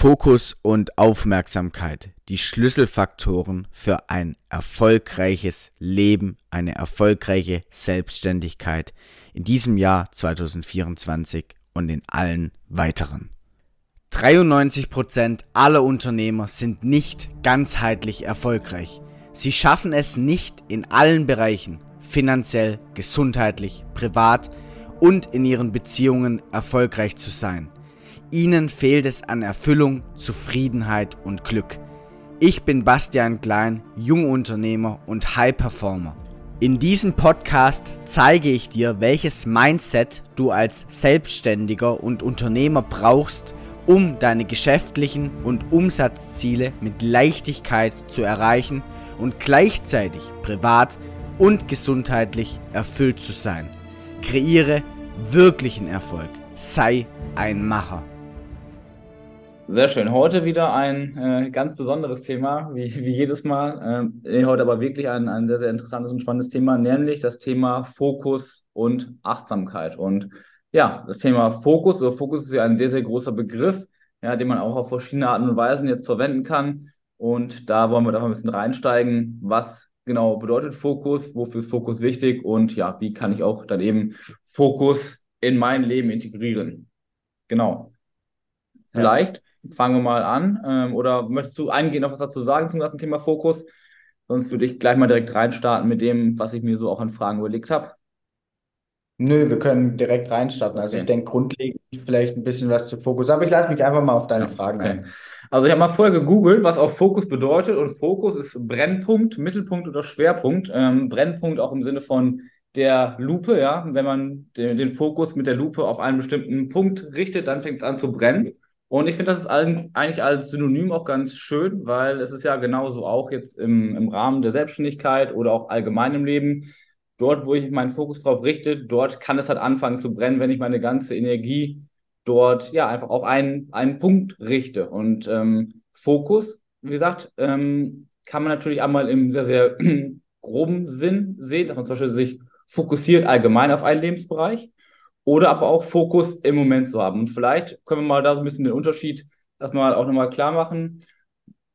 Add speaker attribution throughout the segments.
Speaker 1: Fokus und Aufmerksamkeit, die Schlüsselfaktoren für ein erfolgreiches Leben, eine erfolgreiche Selbstständigkeit in diesem Jahr 2024 und in allen weiteren. 93% aller Unternehmer sind nicht ganzheitlich erfolgreich. Sie schaffen es nicht in allen Bereichen, finanziell, gesundheitlich, privat und in ihren Beziehungen erfolgreich zu sein. Ihnen fehlt es an Erfüllung, Zufriedenheit und Glück. Ich bin Bastian Klein, Jungunternehmer und High Performer. In diesem Podcast zeige ich dir, welches Mindset du als Selbstständiger und Unternehmer brauchst, um deine geschäftlichen und Umsatzziele mit Leichtigkeit zu erreichen und gleichzeitig privat und gesundheitlich erfüllt zu sein. Kreiere wirklichen Erfolg. Sei ein Macher.
Speaker 2: Sehr schön. Heute wieder ein äh, ganz besonderes Thema, wie, wie jedes Mal. Ähm, heute aber wirklich ein, ein sehr, sehr interessantes und spannendes Thema, nämlich das Thema Fokus und Achtsamkeit. Und ja, das Thema Fokus, also Fokus ist ja ein sehr, sehr großer Begriff, ja, den man auch auf verschiedene Arten und Weisen jetzt verwenden kann. Und da wollen wir doch ein bisschen reinsteigen. Was genau bedeutet Fokus? Wofür ist Fokus wichtig? Und ja, wie kann ich auch dann eben Fokus in mein Leben integrieren? Genau. Vielleicht. Ja fangen wir mal an. Ähm, oder möchtest du eingehen, noch was dazu sagen zum ganzen Thema Fokus? Sonst würde ich gleich mal direkt reinstarten mit dem, was ich mir so auch an Fragen überlegt habe.
Speaker 1: Nö, wir können direkt reinstarten. Also okay. ich denke grundlegend vielleicht ein bisschen was zu Fokus, aber ich lasse mich einfach mal auf deine Fragen okay. ein.
Speaker 2: Also ich habe mal vorher gegoogelt, was auch Fokus bedeutet und Fokus ist Brennpunkt, Mittelpunkt oder Schwerpunkt. Ähm, Brennpunkt auch im Sinne von der Lupe, ja, wenn man den, den Fokus mit der Lupe auf einen bestimmten Punkt richtet, dann fängt es an zu brennen. Und ich finde, das ist eigentlich als Synonym auch ganz schön, weil es ist ja genauso auch jetzt im, im Rahmen der Selbstständigkeit oder auch allgemein im Leben. Dort, wo ich meinen Fokus drauf richte, dort kann es halt anfangen zu brennen, wenn ich meine ganze Energie dort ja einfach auf einen, einen Punkt richte. Und ähm, Fokus, wie gesagt, ähm, kann man natürlich einmal im sehr, sehr groben Sinn sehen, dass man zum Beispiel sich fokussiert allgemein auf einen Lebensbereich oder aber auch Fokus im Moment zu haben. Und vielleicht können wir mal da so ein bisschen den Unterschied erstmal auch nochmal klar machen.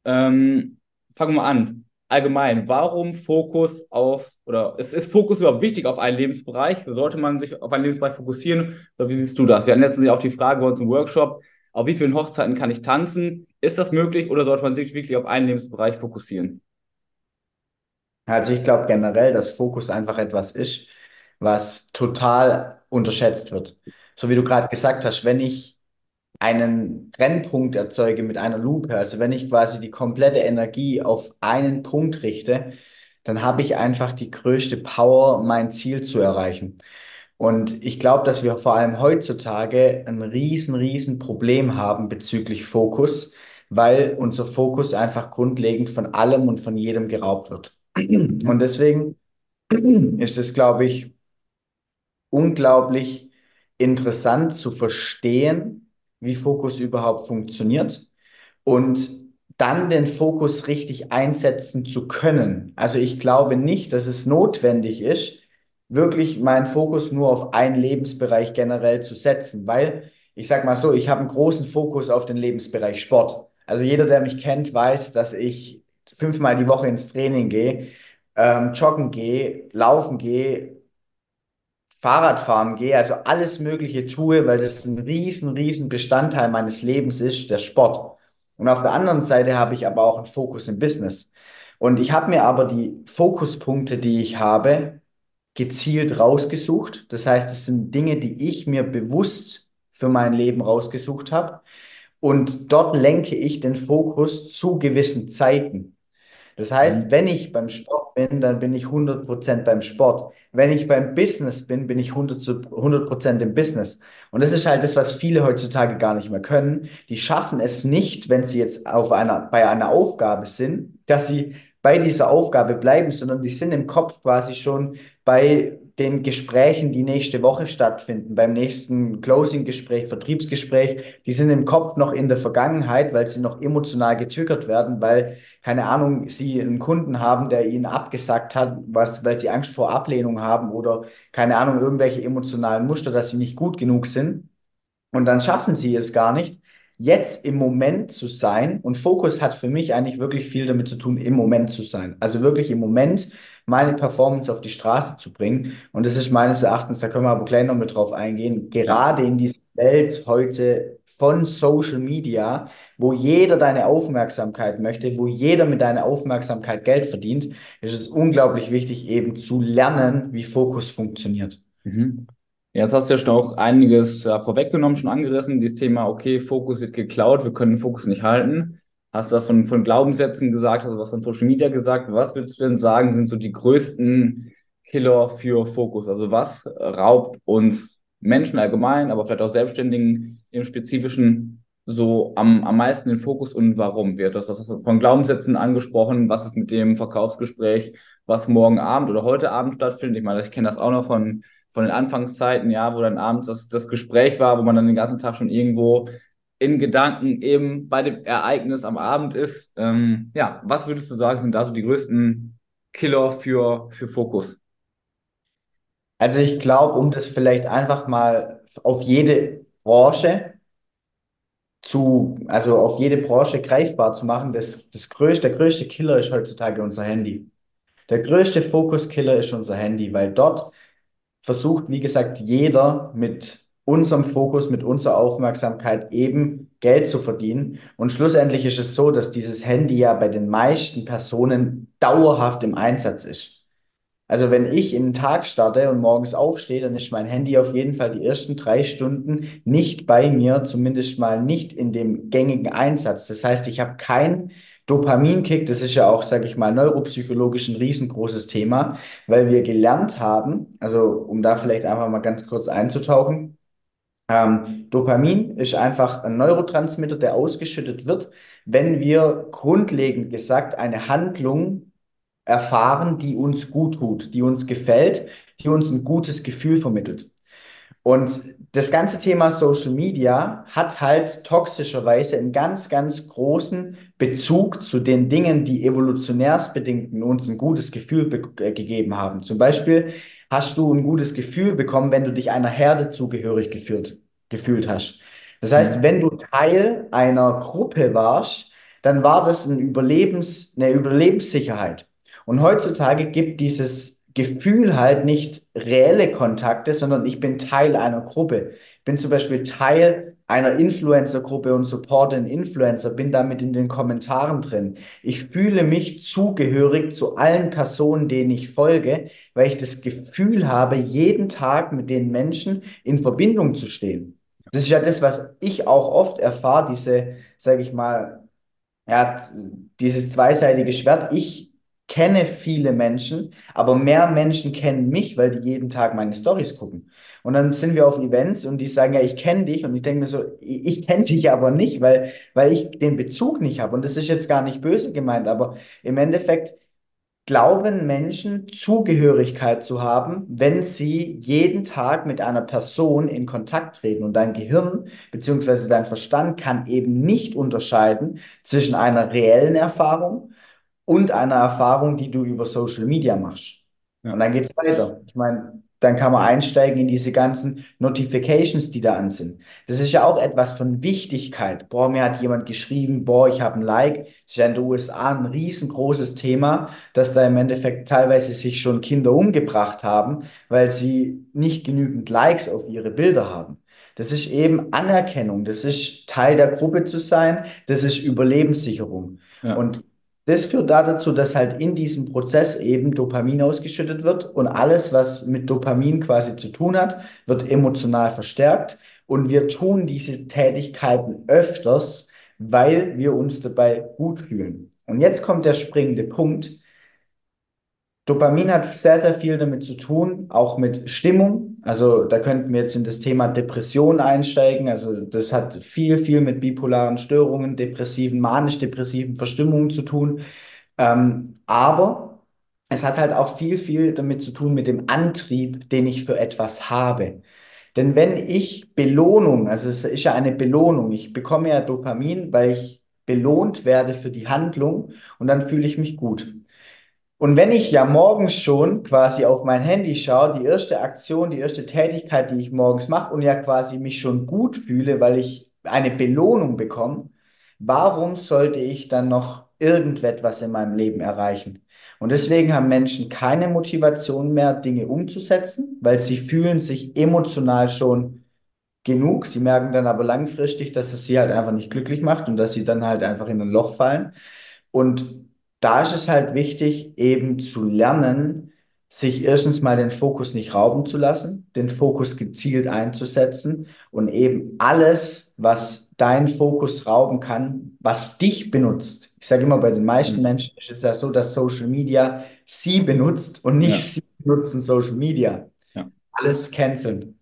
Speaker 2: Ähm, fangen wir an. Allgemein, warum Fokus auf, oder ist, ist Fokus überhaupt wichtig auf einen Lebensbereich? Sollte man sich auf einen Lebensbereich fokussieren? Oder wie siehst du das? Wir hatten letztens auch die Frage bei uns im Workshop, auf wie vielen Hochzeiten kann ich tanzen? Ist das möglich oder sollte man sich wirklich auf einen Lebensbereich fokussieren?
Speaker 1: Also ich glaube generell, dass Fokus einfach etwas ist, was total unterschätzt wird. So wie du gerade gesagt hast, wenn ich einen Brennpunkt erzeuge mit einer Lupe, also wenn ich quasi die komplette Energie auf einen Punkt richte, dann habe ich einfach die größte Power, mein Ziel zu erreichen. Und ich glaube, dass wir vor allem heutzutage ein riesen, riesen Problem haben bezüglich Fokus, weil unser Fokus einfach grundlegend von allem und von jedem geraubt wird. Und deswegen ist es, glaube ich, unglaublich interessant zu verstehen, wie Fokus überhaupt funktioniert und dann den Fokus richtig einsetzen zu können. Also ich glaube nicht, dass es notwendig ist, wirklich meinen Fokus nur auf einen Lebensbereich generell zu setzen, weil ich sage mal so, ich habe einen großen Fokus auf den Lebensbereich Sport. Also jeder, der mich kennt, weiß, dass ich fünfmal die Woche ins Training gehe, ähm, joggen gehe, laufen gehe, Fahrradfahren gehe, also alles Mögliche tue, weil das ein riesen, riesen Bestandteil meines Lebens ist, der Sport. Und auf der anderen Seite habe ich aber auch einen Fokus im Business. Und ich habe mir aber die Fokuspunkte, die ich habe, gezielt rausgesucht. Das heißt, es sind Dinge, die ich mir bewusst für mein Leben rausgesucht habe. Und dort lenke ich den Fokus zu gewissen Zeiten. Das heißt, mhm. wenn ich beim Sport bin, dann bin ich 100% beim Sport. Wenn ich beim Business bin, bin ich 100%, im Business. Und das ist halt das, was viele heutzutage gar nicht mehr können. Die schaffen es nicht, wenn sie jetzt auf einer, bei einer Aufgabe sind, dass sie bei dieser Aufgabe bleiben, sondern die sind im Kopf quasi schon bei den Gesprächen, die nächste Woche stattfinden, beim nächsten Closing-Gespräch, Vertriebsgespräch, die sind im Kopf noch in der Vergangenheit, weil sie noch emotional getriggert werden, weil, keine Ahnung, sie einen Kunden haben, der ihnen abgesagt hat, was, weil sie Angst vor Ablehnung haben oder, keine Ahnung, irgendwelche emotionalen Muster, dass sie nicht gut genug sind. Und dann schaffen sie es gar nicht, jetzt im Moment zu sein. Und Fokus hat für mich eigentlich wirklich viel damit zu tun, im Moment zu sein. Also wirklich im Moment meine Performance auf die Straße zu bringen. Und das ist meines Erachtens, da können wir aber gleich noch mit drauf eingehen, gerade in dieser Welt heute von Social Media, wo jeder deine Aufmerksamkeit möchte, wo jeder mit deiner Aufmerksamkeit Geld verdient, ist es unglaublich wichtig, eben zu lernen, wie Fokus funktioniert.
Speaker 2: Mhm. Jetzt hast du ja schon auch einiges ja, vorweggenommen, schon angerissen, dieses Thema, okay, Fokus wird geklaut, wir können den Fokus nicht halten. Hast du was von, von Glaubenssätzen gesagt, hast du was von Social Media gesagt? Was würdest du denn sagen, sind so die größten Killer für Fokus? Also was raubt uns Menschen allgemein, aber vielleicht auch Selbstständigen im Spezifischen so am, am meisten den Fokus und warum wird das? Du hast von Glaubenssätzen angesprochen, was ist mit dem Verkaufsgespräch, was morgen Abend oder heute Abend stattfindet. Ich meine, ich kenne das auch noch von, von den Anfangszeiten, ja, wo dann abends das, das Gespräch war, wo man dann den ganzen Tag schon irgendwo in Gedanken eben bei dem Ereignis am Abend ist. Ähm, ja, was würdest du sagen, sind da so die größten Killer für, für Fokus?
Speaker 1: Also ich glaube, um das vielleicht einfach mal auf jede Branche zu, also auf jede Branche greifbar zu machen, das, das größte, der größte Killer ist heutzutage unser Handy. Der größte Fokuskiller ist unser Handy, weil dort versucht, wie gesagt, jeder mit unserem Fokus, mit unserer Aufmerksamkeit eben Geld zu verdienen. Und schlussendlich ist es so, dass dieses Handy ja bei den meisten Personen dauerhaft im Einsatz ist. Also wenn ich in den Tag starte und morgens aufstehe, dann ist mein Handy auf jeden Fall die ersten drei Stunden nicht bei mir, zumindest mal nicht in dem gängigen Einsatz. Das heißt, ich habe keinen Dopaminkick, das ist ja auch, sage ich mal, neuropsychologisch ein riesengroßes Thema, weil wir gelernt haben, also um da vielleicht einfach mal ganz kurz einzutauchen, ähm, Dopamin ist einfach ein Neurotransmitter, der ausgeschüttet wird, wenn wir grundlegend gesagt eine Handlung erfahren, die uns gut tut, die uns gefällt, die uns ein gutes Gefühl vermittelt. Und das ganze Thema Social Media hat halt toxischerweise einen ganz, ganz großen Bezug zu den Dingen, die evolutionärsbedingt uns ein gutes Gefühl äh, gegeben haben. Zum Beispiel hast du ein gutes Gefühl bekommen, wenn du dich einer Herde zugehörig gefühlt, gefühlt hast. Das heißt, mhm. wenn du Teil einer Gruppe warst, dann war das ein Überlebens, eine Überlebenssicherheit. Und heutzutage gibt dieses Gefühl halt nicht reelle Kontakte, sondern ich bin Teil einer Gruppe. Ich bin zum Beispiel Teil einer Influencer-Gruppe und supporte einen Influencer, bin damit in den Kommentaren drin. Ich fühle mich zugehörig zu allen Personen, denen ich folge, weil ich das Gefühl habe, jeden Tag mit den Menschen in Verbindung zu stehen. Das ist ja das, was ich auch oft erfahre, diese, sage ich mal, ja, dieses zweiseitige Schwert. Ich kenne viele Menschen, aber mehr Menschen kennen mich, weil die jeden Tag meine Stories gucken. Und dann sind wir auf Events und die sagen, ja, ich kenne dich. Und ich denke mir so, ich, kenne dich aber nicht, weil, weil ich den Bezug nicht habe. Und das ist jetzt gar nicht böse gemeint, aber im Endeffekt glauben Menschen, Zugehörigkeit zu haben, wenn sie jeden Tag mit einer Person in Kontakt treten. Und dein Gehirn bzw. dein Verstand kann eben nicht unterscheiden zwischen einer reellen Erfahrung und einer Erfahrung, die du über Social Media machst. Ja. Und dann geht es weiter. Ich meine, dann kann man einsteigen in diese ganzen Notifications, die da an sind. Das ist ja auch etwas von Wichtigkeit. Boah, mir hat jemand geschrieben, boah, ich habe ein Like. Das ist ja in den USA ein riesengroßes Thema, dass da im Endeffekt teilweise sich schon Kinder umgebracht haben, weil sie nicht genügend Likes auf ihre Bilder haben. Das ist eben Anerkennung, das ist Teil der Gruppe zu sein, das ist Überlebenssicherung. Ja. Und das führt dazu, dass halt in diesem Prozess eben Dopamin ausgeschüttet wird und alles, was mit Dopamin quasi zu tun hat, wird emotional verstärkt und wir tun diese Tätigkeiten öfters, weil wir uns dabei gut fühlen. Und jetzt kommt der springende Punkt. Dopamin hat sehr, sehr viel damit zu tun, auch mit Stimmung. Also da könnten wir jetzt in das Thema Depression einsteigen. Also das hat viel, viel mit bipolaren Störungen, depressiven, manisch-depressiven Verstimmungen zu tun. Ähm, aber es hat halt auch viel, viel damit zu tun mit dem Antrieb, den ich für etwas habe. Denn wenn ich Belohnung, also es ist ja eine Belohnung, ich bekomme ja Dopamin, weil ich belohnt werde für die Handlung und dann fühle ich mich gut. Und wenn ich ja morgens schon quasi auf mein Handy schaue, die erste Aktion, die erste Tätigkeit, die ich morgens mache und ja quasi mich schon gut fühle, weil ich eine Belohnung bekomme, warum sollte ich dann noch irgendetwas in meinem Leben erreichen? Und deswegen haben Menschen keine Motivation mehr, Dinge umzusetzen, weil sie fühlen sich emotional schon genug. Sie merken dann aber langfristig, dass es sie halt einfach nicht glücklich macht und dass sie dann halt einfach in ein Loch fallen. Und da ist es halt wichtig, eben zu lernen, sich erstens mal den Fokus nicht rauben zu lassen, den Fokus gezielt einzusetzen und eben alles, was deinen Fokus rauben kann, was dich benutzt. Ich sage immer, bei den meisten mhm. Menschen ist es ja so, dass Social Media sie benutzt und nicht ja. sie benutzen Social Media. Ja. Alles canceln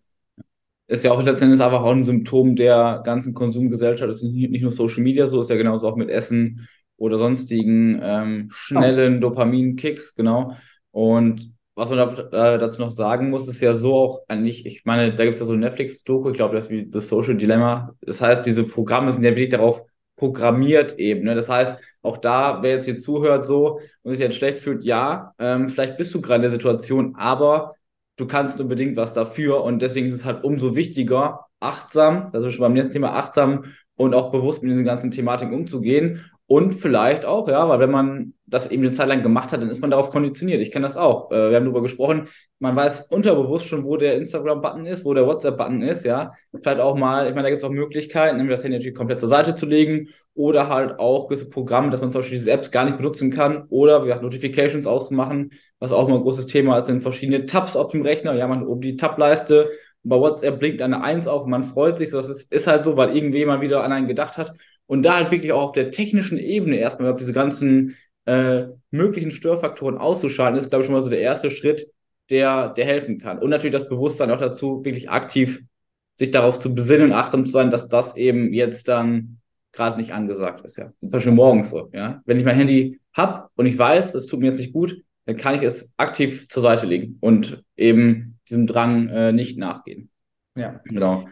Speaker 2: ist ja auch letztendlich einfach auch ein Symptom der ganzen Konsumgesellschaft. Das ist nicht nur Social Media so, ist ja genauso auch mit Essen oder sonstigen ähm, schnellen oh. Dopaminkicks, genau. Und was man da, äh, dazu noch sagen muss, ist ja so auch eigentlich, ich meine, da gibt es ja so ein Netflix-Doku, ich glaube, das ist wie The Social Dilemma. Das heißt, diese Programme sind ja wirklich darauf programmiert eben. Ne? Das heißt, auch da, wer jetzt hier zuhört so und sich jetzt schlecht fühlt, ja, ähm, vielleicht bist du gerade in der Situation, aber du kannst unbedingt was dafür und deswegen ist es halt umso wichtiger, achtsam, das ist schon beim nächsten Thema, achtsam und auch bewusst mit diesen ganzen Thematiken umzugehen und vielleicht auch, ja, weil wenn man das eben eine Zeit lang gemacht hat, dann ist man darauf konditioniert. Ich kenne das auch. Äh, wir haben darüber gesprochen. Man weiß unterbewusst schon, wo der Instagram-Button ist, wo der WhatsApp-Button ist, ja. Vielleicht auch mal, ich meine, da gibt es auch Möglichkeiten, nämlich das Handy komplett zur Seite zu legen oder halt auch gewisse Programme, dass man zum Beispiel diese Apps gar nicht benutzen kann oder, wie gesagt, Notifications auszumachen, was auch immer ein großes Thema ist, sind verschiedene Tabs auf dem Rechner. Ja, man hat oben die Tab-Leiste bei WhatsApp blinkt eine Eins auf und man freut sich. So, das ist, ist halt so, weil irgendjemand wieder an einen gedacht hat. Und da halt wirklich auch auf der technischen Ebene erstmal überhaupt diese ganzen äh, möglichen Störfaktoren auszuschalten, ist, glaube ich, schon mal so der erste Schritt, der, der helfen kann. Und natürlich das Bewusstsein auch dazu, wirklich aktiv sich darauf zu besinnen und achtsam zu sein, dass das eben jetzt dann gerade nicht angesagt ist, ja. Zum Beispiel morgens so, ja. Wenn ich mein Handy habe und ich weiß, es tut mir jetzt nicht gut, dann kann ich es aktiv zur Seite legen und eben diesem Drang äh, nicht nachgehen.
Speaker 1: Ja, genau.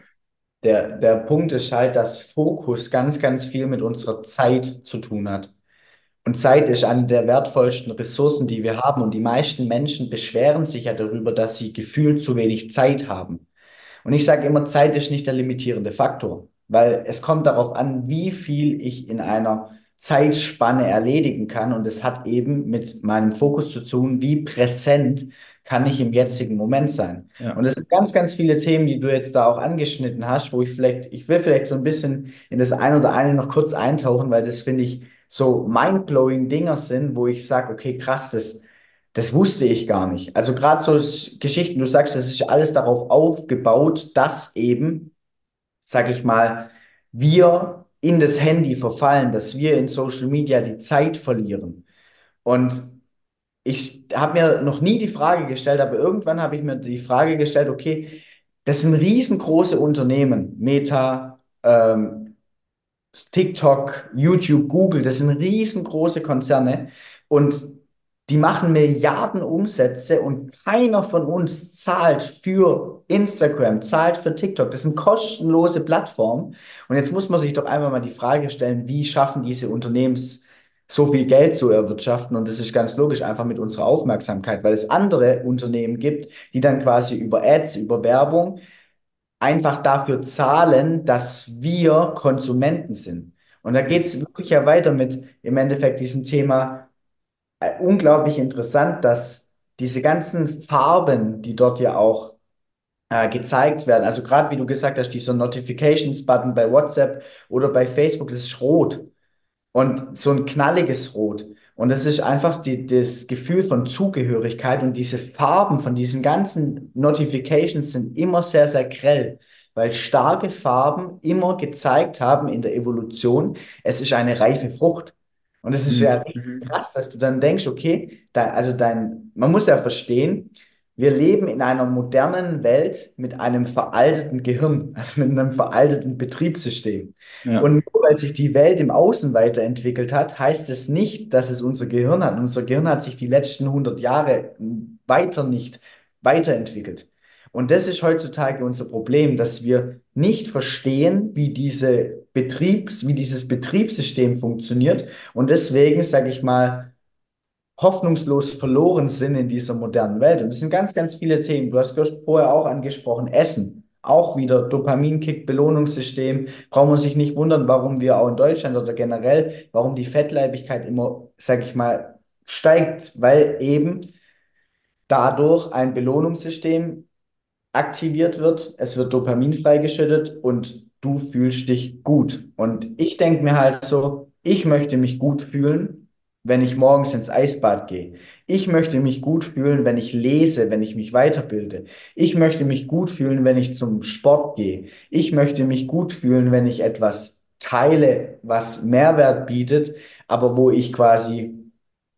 Speaker 1: Der, der Punkt ist halt, dass Fokus ganz, ganz viel mit unserer Zeit zu tun hat. Und Zeit ist eine der wertvollsten Ressourcen, die wir haben. Und die meisten Menschen beschweren sich ja darüber, dass sie gefühlt zu wenig Zeit haben. Und ich sage immer, Zeit ist nicht der limitierende Faktor, weil es kommt darauf an, wie viel ich in einer Zeitspanne erledigen kann. Und es hat eben mit meinem Fokus zu tun, wie präsent kann ich im jetzigen Moment sein. Ja. Und es sind ganz, ganz viele Themen, die du jetzt da auch angeschnitten hast, wo ich vielleicht, ich will vielleicht so ein bisschen in das eine oder eine noch kurz eintauchen, weil das finde ich so mindblowing Dinger sind, wo ich sage, okay, krass, das, das wusste ich gar nicht. Also gerade so Geschichten, du sagst, das ist alles darauf aufgebaut, dass eben, sag ich mal, wir in das Handy verfallen, dass wir in Social Media die Zeit verlieren. Und ich habe mir noch nie die Frage gestellt, aber irgendwann habe ich mir die Frage gestellt, okay, das sind riesengroße Unternehmen, Meta, ähm, TikTok, YouTube, Google, das sind riesengroße Konzerne und die machen Milliarden Umsätze und keiner von uns zahlt für Instagram, zahlt für TikTok. Das sind kostenlose Plattformen. Und jetzt muss man sich doch einmal mal die Frage stellen, wie schaffen diese Unternehmens so viel Geld zu erwirtschaften. Und das ist ganz logisch einfach mit unserer Aufmerksamkeit, weil es andere Unternehmen gibt, die dann quasi über Ads, über Werbung einfach dafür zahlen, dass wir Konsumenten sind. Und da geht es wirklich ja weiter mit im Endeffekt diesem Thema äh, unglaublich interessant, dass diese ganzen Farben, die dort ja auch äh, gezeigt werden, also gerade wie du gesagt hast, dieser Notifications-Button bei WhatsApp oder bei Facebook, das ist rot und so ein knalliges Rot. Und das ist einfach die, das Gefühl von Zugehörigkeit und diese Farben von diesen ganzen Notifications sind immer sehr, sehr grell, weil starke Farben immer gezeigt haben in der Evolution, es ist eine reife Frucht. Und es ist mhm. ja richtig mhm. krass, dass du dann denkst, okay, da, also dein, man muss ja verstehen, wir leben in einer modernen Welt mit einem veralteten Gehirn, also mit einem veralteten Betriebssystem. Ja. Und nur weil sich die Welt im Außen weiterentwickelt hat, heißt es nicht, dass es unser Gehirn hat. Unser Gehirn hat sich die letzten 100 Jahre weiter nicht weiterentwickelt. Und das ist heutzutage unser Problem, dass wir nicht verstehen, wie diese Betriebs, wie dieses Betriebssystem funktioniert. Und deswegen, sage ich mal, hoffnungslos verloren sind in dieser modernen Welt. Und es sind ganz, ganz viele Themen. Du hast vorher auch angesprochen, Essen. Auch wieder Dopaminkick, Belohnungssystem. Braucht man sich nicht wundern, warum wir auch in Deutschland oder generell, warum die Fettleibigkeit immer, sag ich mal, steigt, weil eben dadurch ein Belohnungssystem aktiviert wird, es wird Dopamin freigeschüttet und du fühlst dich gut. Und ich denke mir halt so, ich möchte mich gut fühlen, wenn ich morgens ins Eisbad gehe. Ich möchte mich gut fühlen, wenn ich lese, wenn ich mich weiterbilde. Ich möchte mich gut fühlen, wenn ich zum Sport gehe. Ich möchte mich gut fühlen, wenn ich etwas teile, was Mehrwert bietet, aber wo ich quasi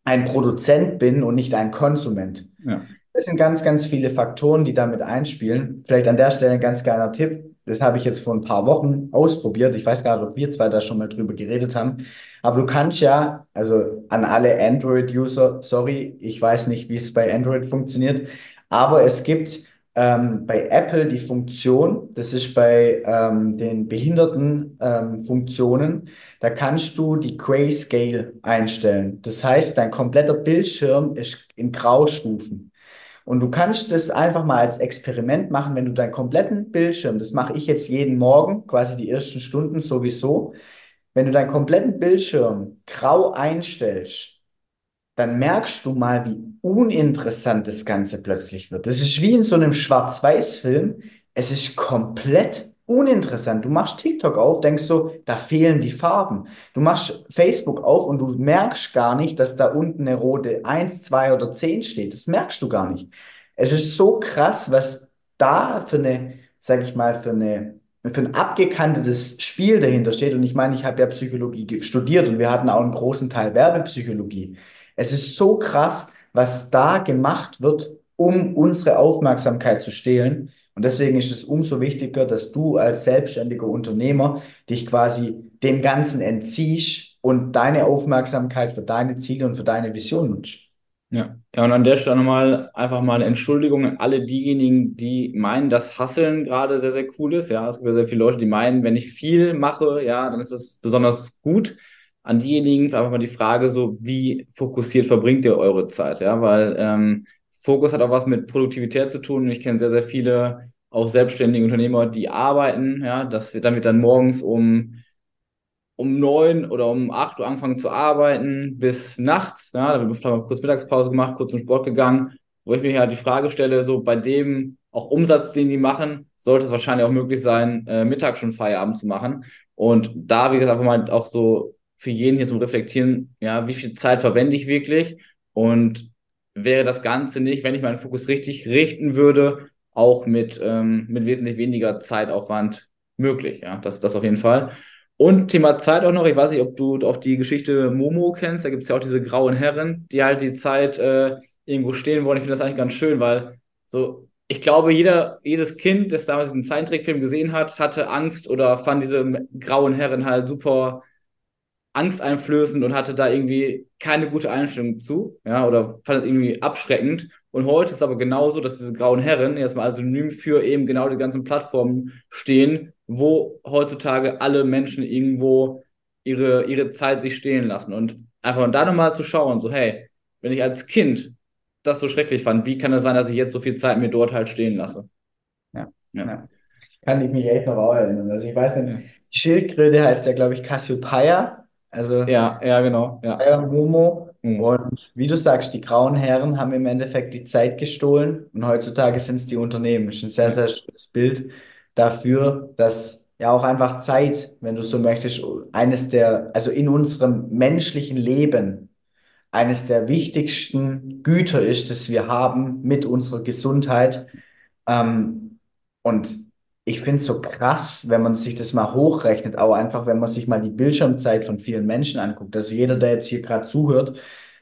Speaker 1: ein Produzent bin und nicht ein Konsument. Ja. Das sind ganz, ganz viele Faktoren, die damit einspielen. Vielleicht an der Stelle ein ganz kleiner Tipp. Das habe ich jetzt vor ein paar Wochen ausprobiert. Ich weiß gar nicht, ob wir zwei da schon mal drüber geredet haben. Aber du kannst ja, also an alle Android-User, sorry, ich weiß nicht, wie es bei Android funktioniert, aber es gibt ähm, bei Apple die Funktion, das ist bei ähm, den behinderten ähm, da kannst du die Grayscale einstellen. Das heißt, dein kompletter Bildschirm ist in Graustufen. Und du kannst das einfach mal als Experiment machen, wenn du deinen kompletten Bildschirm, das mache ich jetzt jeden Morgen, quasi die ersten Stunden sowieso, wenn du deinen kompletten Bildschirm grau einstellst, dann merkst du mal, wie uninteressant das Ganze plötzlich wird. Das ist wie in so einem Schwarz-Weiß-Film. Es ist komplett uninteressant. Du machst TikTok auf, denkst so, da fehlen die Farben. Du machst Facebook auf und du merkst gar nicht, dass da unten eine rote 1, 2 oder 10 steht. Das merkst du gar nicht. Es ist so krass, was da für eine, sag ich mal, für eine für ein abgekantetes Spiel dahinter steht. Und ich meine, ich habe ja Psychologie studiert und wir hatten auch einen großen Teil Werbepsychologie. Es ist so krass, was da gemacht wird, um unsere Aufmerksamkeit zu stehlen. Und deswegen ist es umso wichtiger, dass du als selbstständiger Unternehmer dich quasi dem Ganzen entziehst und deine Aufmerksamkeit für deine Ziele und für deine Vision nutzt.
Speaker 2: Ja, ja, und an der Stelle nochmal einfach mal Entschuldigung an alle diejenigen, die meinen, dass Hasseln gerade sehr, sehr cool ist. Ja, es gibt ja sehr viele Leute, die meinen, wenn ich viel mache, ja, dann ist das besonders gut an diejenigen einfach mal die Frage so, wie fokussiert verbringt ihr eure Zeit? Ja, weil ähm, Fokus hat auch was mit Produktivität zu tun. Ich kenne sehr, sehr viele auch selbstständige Unternehmer, die arbeiten, ja, dass wir damit dann morgens um um neun oder um acht Uhr angefangen zu arbeiten bis nachts. Ja, da wird kurz Mittagspause gemacht, kurz zum Sport gegangen, wo ich mir ja die Frage stelle, so bei dem auch Umsatz, den die machen, sollte es wahrscheinlich auch möglich sein, äh, Mittag schon Feierabend zu machen. Und da, wie gesagt, einfach mal auch so für jeden hier zum Reflektieren, ja, wie viel Zeit verwende ich wirklich und wäre das Ganze nicht, wenn ich meinen Fokus richtig richten würde, auch mit, ähm, mit wesentlich weniger Zeitaufwand möglich. Ja, das, das auf jeden Fall. Und Thema Zeit auch noch, ich weiß nicht, ob du auch die Geschichte Momo kennst, da gibt es ja auch diese grauen Herren, die halt die Zeit äh, irgendwo stehen wollen. Ich finde das eigentlich ganz schön, weil so, ich glaube, jeder, jedes Kind, das damals diesen Zeichentrickfilm gesehen hat, hatte Angst oder fand diese grauen Herren halt super angsteinflößend und hatte da irgendwie keine gute Einstellung zu, ja, oder fand es irgendwie abschreckend. Und heute ist es aber genauso, dass diese grauen Herren jetzt mal synonym für eben genau die ganzen Plattformen stehen, wo heutzutage alle Menschen irgendwo ihre, ihre Zeit sich stehen lassen. Und einfach da nochmal zu schauen, so, hey, wenn ich als Kind das so schrecklich fand, wie kann es sein, dass ich jetzt so viel Zeit mir dort halt stehen lasse?
Speaker 1: Ja. ja. ja. Kann ich mich echt noch auch erinnern. Also ich weiß nicht, Schildkröte heißt ja, glaube ich, Cassiopeia. Also
Speaker 2: ja, ja, genau. Ja.
Speaker 1: Bayern Momo. Mhm. Und wie du sagst, die grauen Herren haben im Endeffekt die Zeit gestohlen und heutzutage sind es die Unternehmen. Das ist ein sehr, sehr schönes Bild dafür, dass ja auch einfach Zeit, wenn du so möchtest, eines der, also in unserem menschlichen Leben, eines der wichtigsten Güter ist, das wir haben mit unserer Gesundheit. Ähm, und ich finde es so krass, wenn man sich das mal hochrechnet, aber einfach, wenn man sich mal die Bildschirmzeit von vielen Menschen anguckt. Also jeder, der jetzt hier gerade zuhört,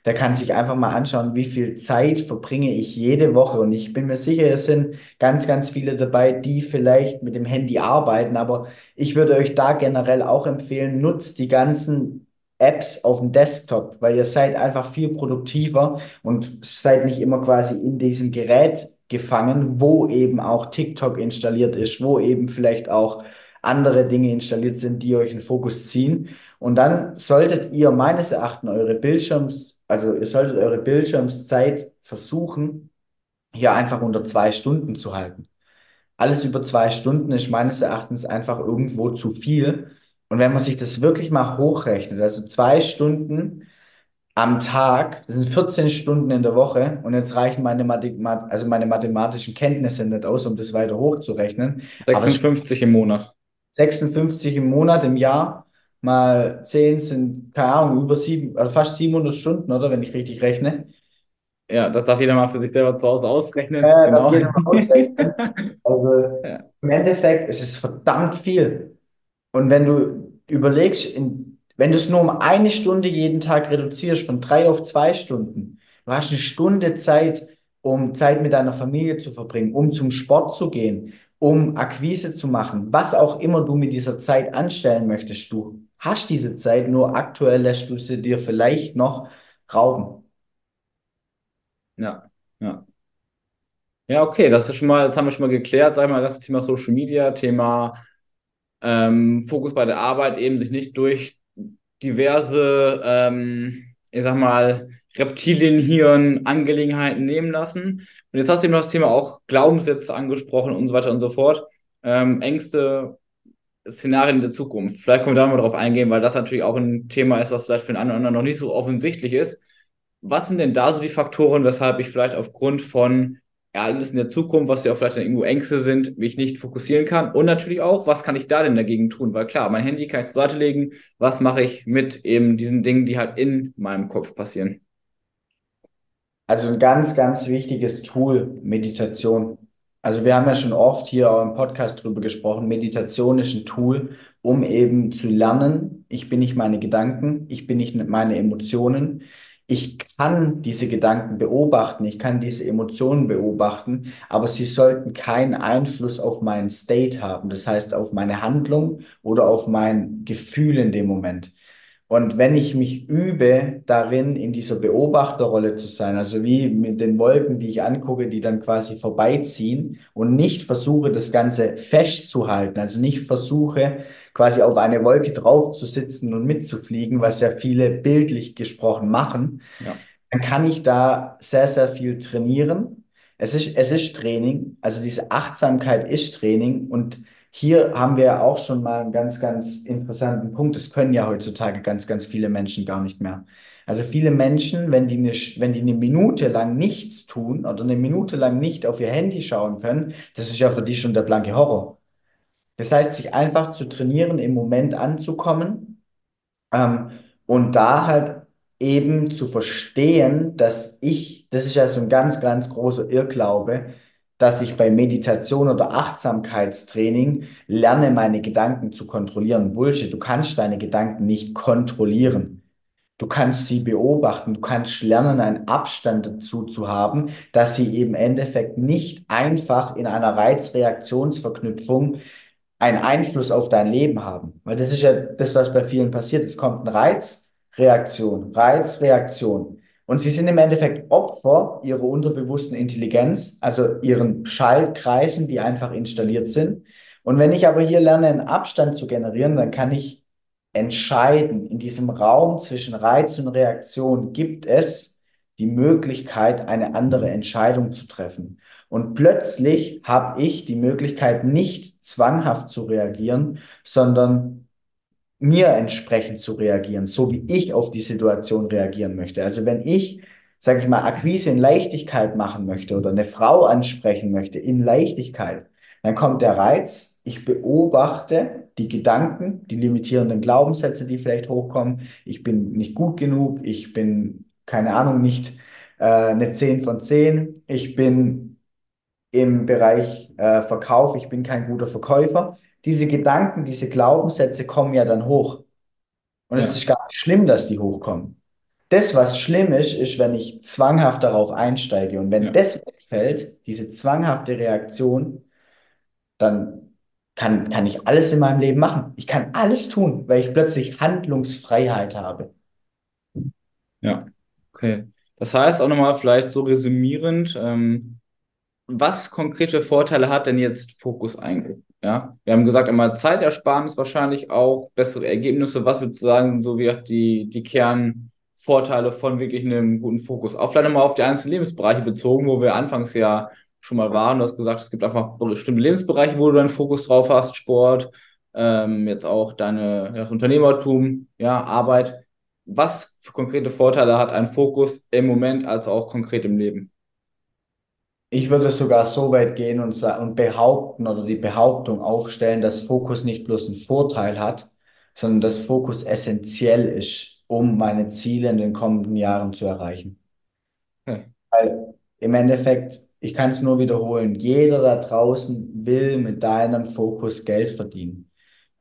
Speaker 1: der kann sich einfach mal anschauen, wie viel Zeit verbringe ich jede Woche. Und ich bin mir sicher, es sind ganz, ganz viele dabei, die vielleicht mit dem Handy arbeiten. Aber ich würde euch da generell auch empfehlen, nutzt die ganzen Apps auf dem Desktop, weil ihr seid einfach viel produktiver und seid nicht immer quasi in diesem Gerät gefangen, wo eben auch TikTok installiert ist, wo eben vielleicht auch andere Dinge installiert sind, die euch in Fokus ziehen. Und dann solltet ihr meines Erachtens eure Bildschirms, also ihr solltet eure Bildschirmszeit versuchen, hier einfach unter zwei Stunden zu halten. alles über zwei Stunden ist meines Erachtens einfach irgendwo zu viel. Und wenn man sich das wirklich mal hochrechnet, also zwei Stunden am Tag, das sind 14 Stunden in der Woche und jetzt reichen meine, Mathemat also meine mathematischen Kenntnisse nicht aus, um das weiter hochzurechnen.
Speaker 2: 56 im Monat.
Speaker 1: 56 im Monat, im Jahr, mal 10 sind, keine Ahnung, über sieben, also fast 700 Stunden, oder, wenn ich richtig rechne.
Speaker 2: Ja, das darf jeder mal für sich selber zu Hause ausrechnen.
Speaker 1: Ja, genau. darf jeder mal ausrechnen. Also ja. im Endeffekt ist es verdammt viel. Und wenn du überlegst, in, wenn du es nur um eine Stunde jeden Tag reduzierst, von drei auf zwei Stunden, du hast eine Stunde Zeit, um Zeit mit deiner Familie zu verbringen, um zum Sport zu gehen, um Akquise zu machen, was auch immer du mit dieser Zeit anstellen möchtest. Du hast diese Zeit, nur aktuell lässt du sie dir vielleicht noch rauben.
Speaker 2: Ja, ja. Ja, okay, das ist schon mal, das haben wir schon mal geklärt, sag mal, das Thema Social Media, Thema ähm, Fokus bei der Arbeit, eben sich nicht durch diverse, ähm, ich sag mal, Reptilienhirn-Angelegenheiten nehmen lassen. Und jetzt hast du eben das Thema auch Glaubenssätze angesprochen und so weiter und so fort. Ähm, Ängste, Szenarien der Zukunft. Vielleicht können wir da mal drauf eingehen, weil das natürlich auch ein Thema ist, was vielleicht für den einen oder anderen noch nicht so offensichtlich ist. Was sind denn da so die Faktoren, weshalb ich vielleicht aufgrund von Ereignissen der Zukunft, was ja auch vielleicht irgendwo Ängste sind, mich nicht fokussieren kann? Und natürlich auch, was kann ich da denn dagegen tun? Weil klar, mein Handy kann ich zur Seite legen. Was mache ich mit eben diesen Dingen, die halt in meinem Kopf passieren?
Speaker 1: Also ein ganz, ganz wichtiges Tool, Meditation. Also wir haben ja schon oft hier im Podcast drüber gesprochen. Meditation ist ein Tool, um eben zu lernen, ich bin nicht meine Gedanken, ich bin nicht meine Emotionen, ich kann diese Gedanken beobachten, ich kann diese Emotionen beobachten, aber sie sollten keinen Einfluss auf meinen State haben, das heißt auf meine Handlung oder auf mein Gefühl in dem Moment. Und wenn ich mich übe, darin in dieser Beobachterrolle zu sein, also wie mit den Wolken, die ich angucke, die dann quasi vorbeiziehen und nicht versuche, das Ganze festzuhalten, also nicht versuche, quasi auf eine Wolke drauf zu sitzen und mitzufliegen, was ja viele bildlich gesprochen machen, ja. dann kann ich da sehr, sehr viel trainieren. Es ist, es ist Training, also diese Achtsamkeit ist Training und hier haben wir auch schon mal einen ganz, ganz interessanten Punkt. Das können ja heutzutage ganz, ganz viele Menschen gar nicht mehr. Also viele Menschen, wenn die eine, wenn die eine Minute lang nichts tun oder eine Minute lang nicht auf ihr Handy schauen können, das ist ja für die schon der blanke Horror. Das heißt, sich einfach zu trainieren, im Moment anzukommen ähm, und da halt eben zu verstehen, dass ich, das ist ja so ein ganz, ganz großer Irrglaube, dass ich bei Meditation oder Achtsamkeitstraining lerne, meine Gedanken zu kontrollieren. Bullshit, du kannst deine Gedanken nicht kontrollieren. Du kannst sie beobachten, du kannst lernen, einen Abstand dazu zu haben, dass sie eben im Endeffekt nicht einfach in einer Reizreaktionsverknüpfung einen Einfluss auf dein Leben haben. Weil das ist ja das, was bei vielen passiert. Es kommt ein Reiz, Reaktion, Reiz, Reaktion. Und sie sind im Endeffekt Opfer ihrer unterbewussten Intelligenz, also ihren Schallkreisen, die einfach installiert sind. Und wenn ich aber hier lerne, einen Abstand zu generieren, dann kann ich entscheiden, in diesem Raum zwischen Reiz und Reaktion gibt es die Möglichkeit, eine andere Entscheidung zu treffen. Und plötzlich habe ich die Möglichkeit, nicht zwanghaft zu reagieren, sondern mir entsprechend zu reagieren, so wie ich auf die Situation reagieren möchte. Also wenn ich, sage ich mal, Akquise in Leichtigkeit machen möchte oder eine Frau ansprechen möchte in Leichtigkeit, dann kommt der Reiz, ich beobachte die Gedanken, die limitierenden Glaubenssätze, die vielleicht hochkommen. Ich bin nicht gut genug, ich bin, keine Ahnung, nicht äh, eine 10 von 10, ich bin im Bereich äh, Verkauf, ich bin kein guter Verkäufer. Diese Gedanken, diese Glaubenssätze kommen ja dann hoch. Und ja. es ist gar nicht schlimm, dass die hochkommen. Das, was schlimm ist, ist, wenn ich zwanghaft darauf einsteige. Und wenn ja. das wegfällt, diese zwanghafte Reaktion, dann kann, kann ich alles in meinem Leben machen. Ich kann alles tun, weil ich plötzlich Handlungsfreiheit habe.
Speaker 2: Ja, okay. Das heißt auch nochmal vielleicht so resümierend, ähm, was konkrete Vorteile hat denn jetzt Fokus eigentlich? Ja, wir haben gesagt, einmal Zeitersparnis wahrscheinlich auch, bessere Ergebnisse. Was würdest du sagen, sind so wie die, die Kernvorteile von wirklich einem guten Fokus? Auch vielleicht nochmal auf die einzelnen Lebensbereiche bezogen, wo wir anfangs ja schon mal waren. Du hast gesagt, es gibt einfach bestimmte Lebensbereiche, wo du deinen Fokus drauf hast, Sport, ähm, jetzt auch deine, das Unternehmertum, ja, Arbeit. Was für konkrete Vorteile hat ein Fokus im Moment als auch konkret im Leben?
Speaker 1: Ich würde sogar so weit gehen und, und behaupten oder die Behauptung aufstellen, dass Fokus nicht bloß einen Vorteil hat, sondern dass Fokus essentiell ist, um meine Ziele in den kommenden Jahren zu erreichen. Okay. Weil im Endeffekt, ich kann es nur wiederholen, jeder da draußen will mit deinem Fokus Geld verdienen.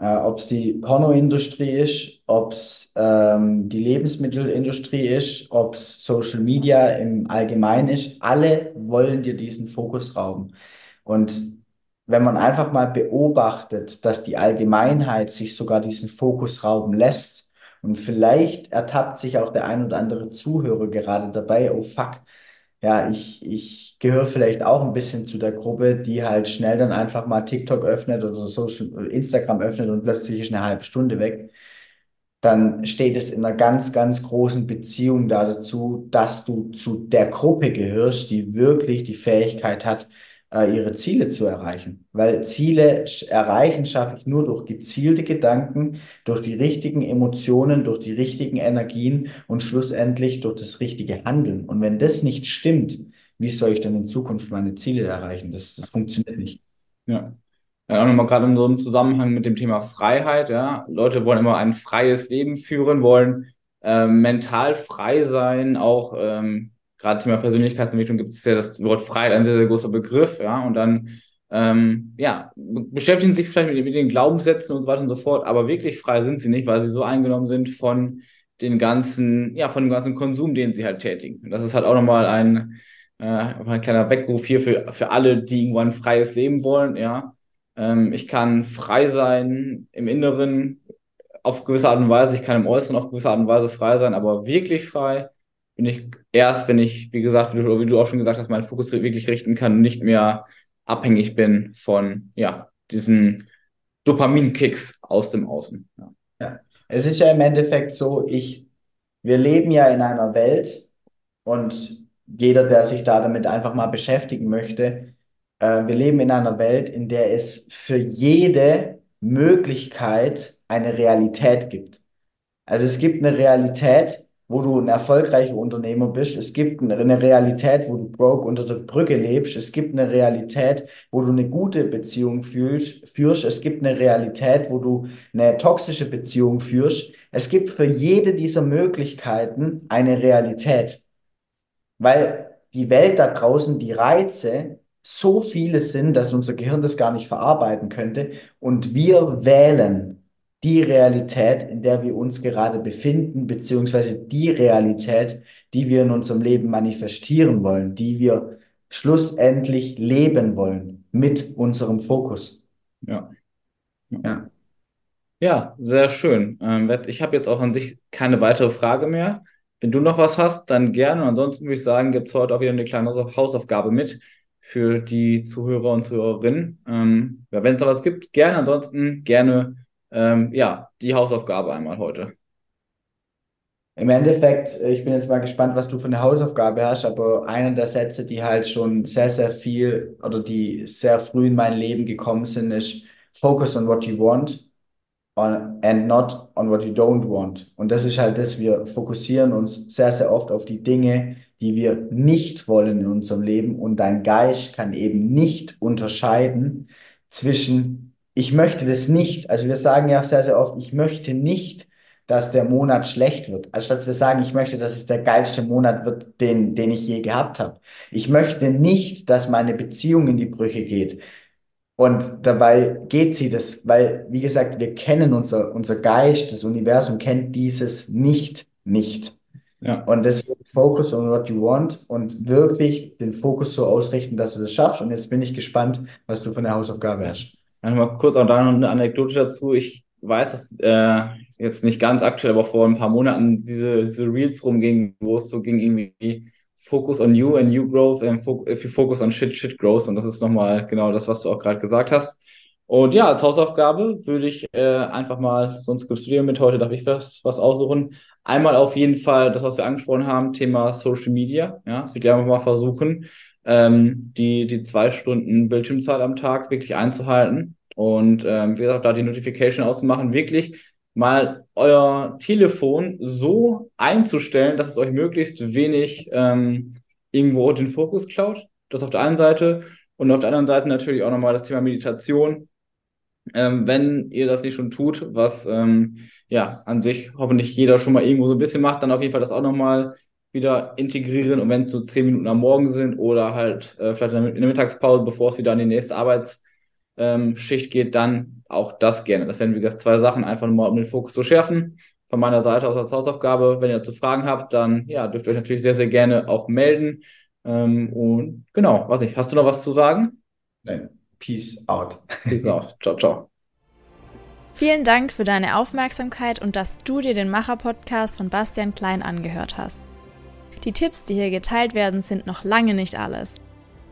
Speaker 1: Äh, ob es die Pornoindustrie ist, ob es ähm, die Lebensmittelindustrie ist, ob es Social Media im Allgemeinen ist, alle wollen dir diesen Fokus rauben. Und wenn man einfach mal beobachtet, dass die Allgemeinheit sich sogar diesen Fokus rauben lässt und vielleicht ertappt sich auch der ein oder andere Zuhörer gerade dabei, oh fuck, ja, ich, ich gehöre vielleicht auch ein bisschen zu der Gruppe, die halt schnell dann einfach mal TikTok öffnet oder Social, Instagram öffnet und plötzlich ist eine halbe Stunde weg, dann steht es in einer ganz, ganz großen Beziehung da dazu, dass du zu der Gruppe gehörst, die wirklich die Fähigkeit hat, äh, ihre Ziele zu erreichen. Weil Ziele erreichen schaffe ich nur durch gezielte Gedanken, durch die richtigen Emotionen, durch die richtigen Energien und schlussendlich durch das richtige Handeln. Und wenn das nicht stimmt, wie soll ich dann in Zukunft meine Ziele erreichen? Das, das funktioniert nicht.
Speaker 2: Ja. Ja, auch nochmal gerade in so einem Zusammenhang mit dem Thema Freiheit, ja. Leute wollen immer ein freies Leben führen, wollen äh, mental frei sein, auch ähm, gerade Thema Persönlichkeitsentwicklung gibt es ja das Wort Freiheit, ein sehr, sehr großer Begriff, ja, und dann, ähm, ja, beschäftigen sich vielleicht mit, mit, den Glaubenssätzen und so weiter und so fort, aber wirklich frei sind sie nicht, weil sie so eingenommen sind von den ganzen, ja, von dem ganzen Konsum, den sie halt tätigen. Und das ist halt auch nochmal ein, äh, ein kleiner Weckruf hier für, für alle, die irgendwann ein freies Leben wollen, ja. Ähm, ich kann frei sein im Inneren auf gewisse Art und Weise, ich kann im Äußeren auf gewisse Art und Weise frei sein, aber wirklich frei bin ich erst, wenn ich, wie gesagt, wie du, wie du auch schon gesagt hast, meinen Fokus wirklich richten kann und nicht mehr abhängig bin von ja, diesen Dopaminkicks aus dem Außen. Ja.
Speaker 1: ja. Es ist ja im Endeffekt so, ich, wir leben ja in einer Welt und jeder, der sich da damit einfach mal beschäftigen möchte, äh, wir leben in einer Welt, in der es für jede Möglichkeit eine Realität gibt. Also es gibt eine Realität, wo du ein erfolgreicher Unternehmer bist. Es gibt eine Realität, wo du broke unter der Brücke lebst. Es gibt eine Realität, wo du eine gute Beziehung fühlst, führst. Es gibt eine Realität, wo du eine toxische Beziehung führst. Es gibt für jede dieser Möglichkeiten eine Realität, weil die Welt da draußen, die Reize so viele sind, dass unser Gehirn das gar nicht verarbeiten könnte. Und wir wählen die Realität, in der wir uns gerade befinden, beziehungsweise die Realität, die wir in unserem Leben manifestieren wollen, die wir schlussendlich leben wollen mit unserem Fokus.
Speaker 2: Ja. Ja, ja sehr schön. Ähm, ich habe jetzt auch an sich keine weitere Frage mehr. Wenn du noch was hast, dann gerne. Ansonsten würde ich sagen, gibt es heute auch wieder eine kleine Hausaufgabe mit für die Zuhörer und Zuhörerinnen. Ähm, Wenn es noch was gibt, gerne. Ansonsten gerne ähm, ja, die Hausaufgabe einmal heute.
Speaker 1: Im Endeffekt, äh, ich bin jetzt mal gespannt, was du für eine Hausaufgabe hast, aber einer der Sätze, die halt schon sehr, sehr viel oder die sehr früh in mein Leben gekommen sind, ist Focus on what you want on, and not on what you don't want. Und das ist halt das, wir fokussieren uns sehr, sehr oft auf die Dinge, die wir nicht wollen in unserem Leben und dein Geist kann eben nicht unterscheiden zwischen ich möchte das nicht. Also wir sagen ja sehr, sehr oft, ich möchte nicht, dass der Monat schlecht wird. Anstatt wir sagen, ich möchte, dass es der geilste Monat wird, den, den ich je gehabt habe. Ich möchte nicht, dass meine Beziehung in die Brüche geht. Und dabei geht sie das, weil, wie gesagt, wir kennen unser, unser Geist, das Universum kennt dieses nicht, nicht. Ja. Und deswegen Focus on what you want und wirklich den Fokus so ausrichten, dass du das schaffst. Und jetzt bin ich gespannt, was du für eine Hausaufgabe hast.
Speaker 2: Mal kurz auch da noch eine Anekdote dazu. Ich weiß, dass äh, jetzt nicht ganz aktuell, aber vor ein paar Monaten diese, diese Reels rumgingen, wo es so ging irgendwie Focus on you and you growth and if you focus on shit, shit growth. Und das ist nochmal genau das, was du auch gerade gesagt hast. Und ja, als Hausaufgabe würde ich äh, einfach mal, sonst gibst du dir mit heute, darf ich was, was aussuchen. Einmal auf jeden Fall das, was wir angesprochen haben, Thema Social Media. Ja, das würde ich einfach mal versuchen, ähm, die, die zwei Stunden Bildschirmzeit am Tag wirklich einzuhalten. Und ähm, wie gesagt, da die Notification auszumachen, wirklich mal euer Telefon so einzustellen, dass es euch möglichst wenig ähm, irgendwo den Fokus klaut. Das auf der einen Seite. Und auf der anderen Seite natürlich auch nochmal das Thema Meditation. Ähm, wenn ihr das nicht schon tut, was ähm, ja an sich hoffentlich jeder schon mal irgendwo so ein bisschen macht, dann auf jeden Fall das auch nochmal wieder integrieren und wenn es so zehn Minuten am Morgen sind oder halt äh, vielleicht in der Mittagspause, bevor es wieder an die nächste Arbeitsschicht ähm, geht, dann auch das gerne. Das wären, wie gesagt, zwei Sachen, einfach nur mal um den Fokus zu schärfen. Von meiner Seite aus als Hausaufgabe, wenn ihr dazu Fragen habt, dann ja, dürft ihr euch natürlich sehr, sehr gerne auch melden. Ähm, und genau, weiß nicht, hast du noch was zu sagen?
Speaker 1: Nein. Peace out.
Speaker 2: Peace out. Ciao, ciao.
Speaker 3: Vielen Dank für deine Aufmerksamkeit und dass du dir den Macher-Podcast von Bastian Klein angehört hast. Die Tipps, die hier geteilt werden, sind noch lange nicht alles.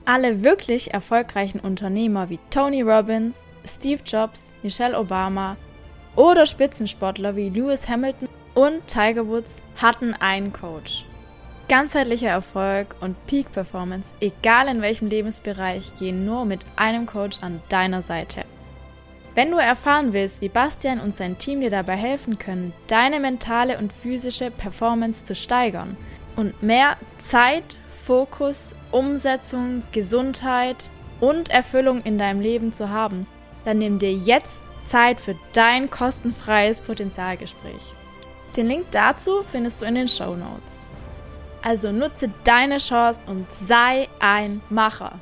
Speaker 3: Alle wirklich erfolgreichen Unternehmer wie Tony Robbins, Steve Jobs, Michelle Obama oder Spitzensportler wie Lewis Hamilton und Tiger Woods hatten einen Coach. Ganzheitlicher Erfolg und Peak Performance, egal in welchem Lebensbereich, gehen nur mit einem Coach an deiner Seite. Wenn du erfahren willst, wie Bastian und sein Team dir dabei helfen können, deine mentale und physische Performance zu steigern und mehr Zeit, Fokus, Umsetzung, Gesundheit und Erfüllung in deinem Leben zu haben, dann nimm dir jetzt Zeit für dein kostenfreies Potenzialgespräch. Den Link dazu findest du in den Show Notes. Also nutze deine Chance und sei ein Macher.